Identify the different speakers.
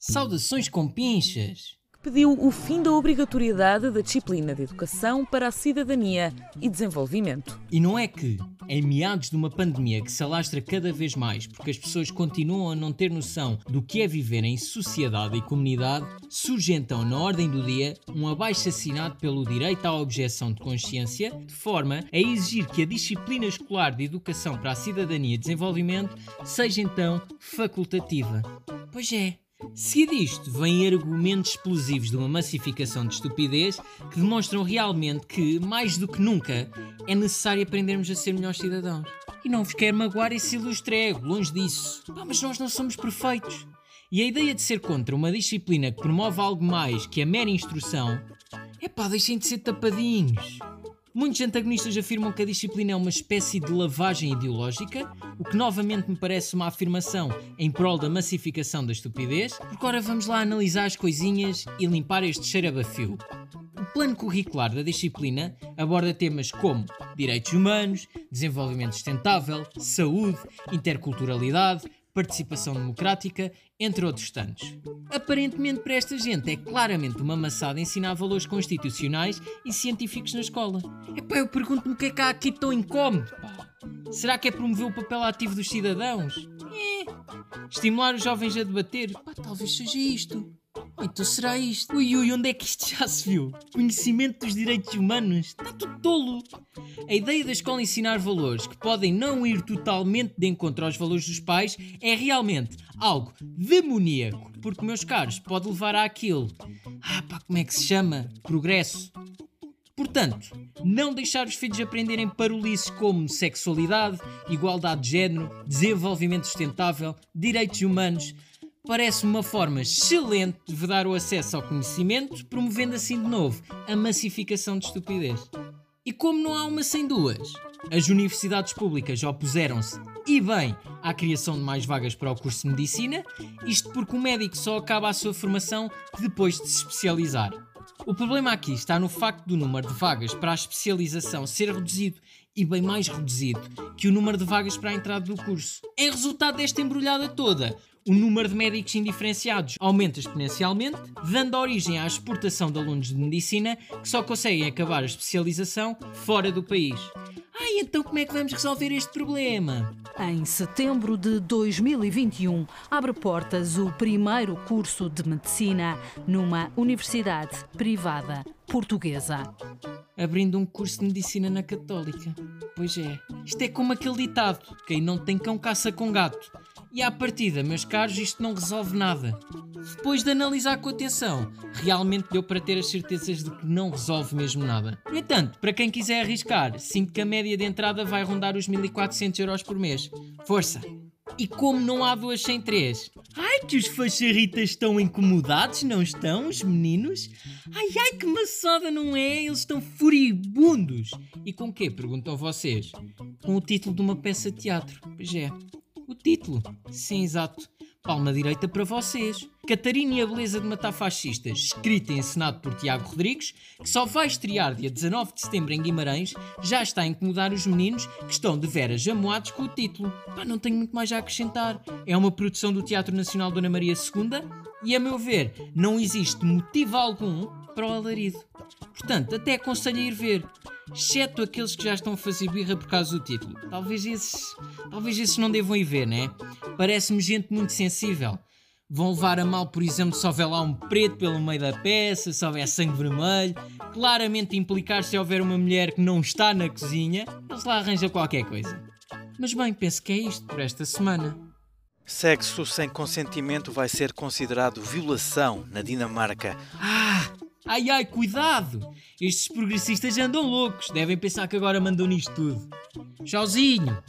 Speaker 1: Saudações com pinchas!
Speaker 2: que pediu o fim da obrigatoriedade da disciplina de educação para a cidadania e desenvolvimento.
Speaker 1: E não é que, em meados de uma pandemia que se alastra cada vez mais porque as pessoas continuam a não ter noção do que é viver em sociedade e comunidade, surge então na ordem do dia um abaixo assinado pelo direito à objeção de consciência, de forma a exigir que a disciplina escolar de educação para a cidadania e desenvolvimento seja então facultativa. Pois é, Seguido isto, vêm argumentos explosivos de uma massificação de estupidez que demonstram realmente que, mais do que nunca, é necessário aprendermos a ser melhores cidadãos. E não vos quero magoar esse ilustre ego, longe disso. Pá, mas nós não somos perfeitos. E a ideia de ser contra uma disciplina que promove algo mais que a mera instrução, é pá, deixem de ser tapadinhos. Muitos antagonistas afirmam que a disciplina é uma espécie de lavagem ideológica, o que novamente me parece uma afirmação em prol da massificação da estupidez, porque ora vamos lá analisar as coisinhas e limpar este cheiro a bafio. O plano curricular da disciplina aborda temas como direitos humanos, desenvolvimento sustentável, saúde, interculturalidade, participação democrática, entre outros tantos. Aparentemente, para esta gente, é claramente uma maçada ensinar valores constitucionais e científicos na escola. Epá, eu pergunto-me o que é que há aqui tão incómodo, pá. Será que é promover o papel ativo dos cidadãos? É. Estimular os jovens a debater? Pá, talvez seja isto. Então será isto? Ui, ui, onde é que isto já se viu? Conhecimento dos direitos humanos? Está tudo tolo! A ideia da escola ensinar valores que podem não ir totalmente de encontro aos valores dos pais é realmente algo demoníaco, porque, meus caros, pode levar àquilo. Ah, pá, como é que se chama? Progresso. Portanto, não deixar os filhos aprenderem parolices como sexualidade, igualdade de género, desenvolvimento sustentável, direitos humanos, parece uma forma excelente de vedar o acesso ao conhecimento, promovendo assim de novo a massificação de estupidez. E como não há uma sem duas, as universidades públicas opuseram-se, e bem, à criação de mais vagas para o curso de medicina, isto porque o médico só acaba a sua formação depois de se especializar. O problema aqui está no facto do número de vagas para a especialização ser reduzido e bem mais reduzido que o número de vagas para a entrada do curso. Em resultado desta embrulhada toda, o número de médicos indiferenciados aumenta exponencialmente, dando origem à exportação de alunos de medicina que só conseguem acabar a especialização fora do país. Ai, então como é que vamos resolver este problema?
Speaker 2: Em setembro de 2021, abre portas o primeiro curso de medicina numa universidade privada portuguesa.
Speaker 1: Abrindo um curso de medicina na Católica. Pois é. Isto é como aquele ditado: quem não tem cão caça com gato. E à partida, meus caros, isto não resolve nada. Depois de analisar com atenção, realmente deu para ter as certezas de que não resolve mesmo nada. No entanto, para quem quiser arriscar, sinto que a média de entrada vai rondar os 1400 euros por mês. Força! E como não há duas sem três? Ai, que os facharritas estão incomodados, não estão, os meninos? Ai, ai, que maçada, não é? Eles estão furibundos. E com quê? Perguntam vocês. Com o título de uma peça de teatro. Pois é, o título. Sim, exato. Palma direita para vocês. Catarina e a Beleza de Matar Fascistas, escrita e encenado por Tiago Rodrigues, que só vai estrear dia 19 de setembro em Guimarães, já está a incomodar os meninos que estão de veras amoados com o título. Pá, não tenho muito mais a acrescentar. É uma produção do Teatro Nacional Dona Maria II e, a meu ver, não existe motivo algum para o alarido. Portanto, até aconselho a ir ver exceto aqueles que já estão a fazer birra por causa do título. Talvez esses, talvez esses não devam ir ver, né? Parece-me gente muito sensível. Vão levar a mal, por exemplo, se houver lá um preto pelo meio da peça, se houver sangue vermelho. Claramente implicar se houver uma mulher que não está na cozinha, eles lá arranjam qualquer coisa. Mas bem, penso que é isto por esta semana.
Speaker 3: Sexo sem consentimento vai ser considerado violação na Dinamarca.
Speaker 1: Ah! Ai ai, cuidado! Estes progressistas andam loucos, devem pensar que agora mandam nisto tudo. Tchauzinho!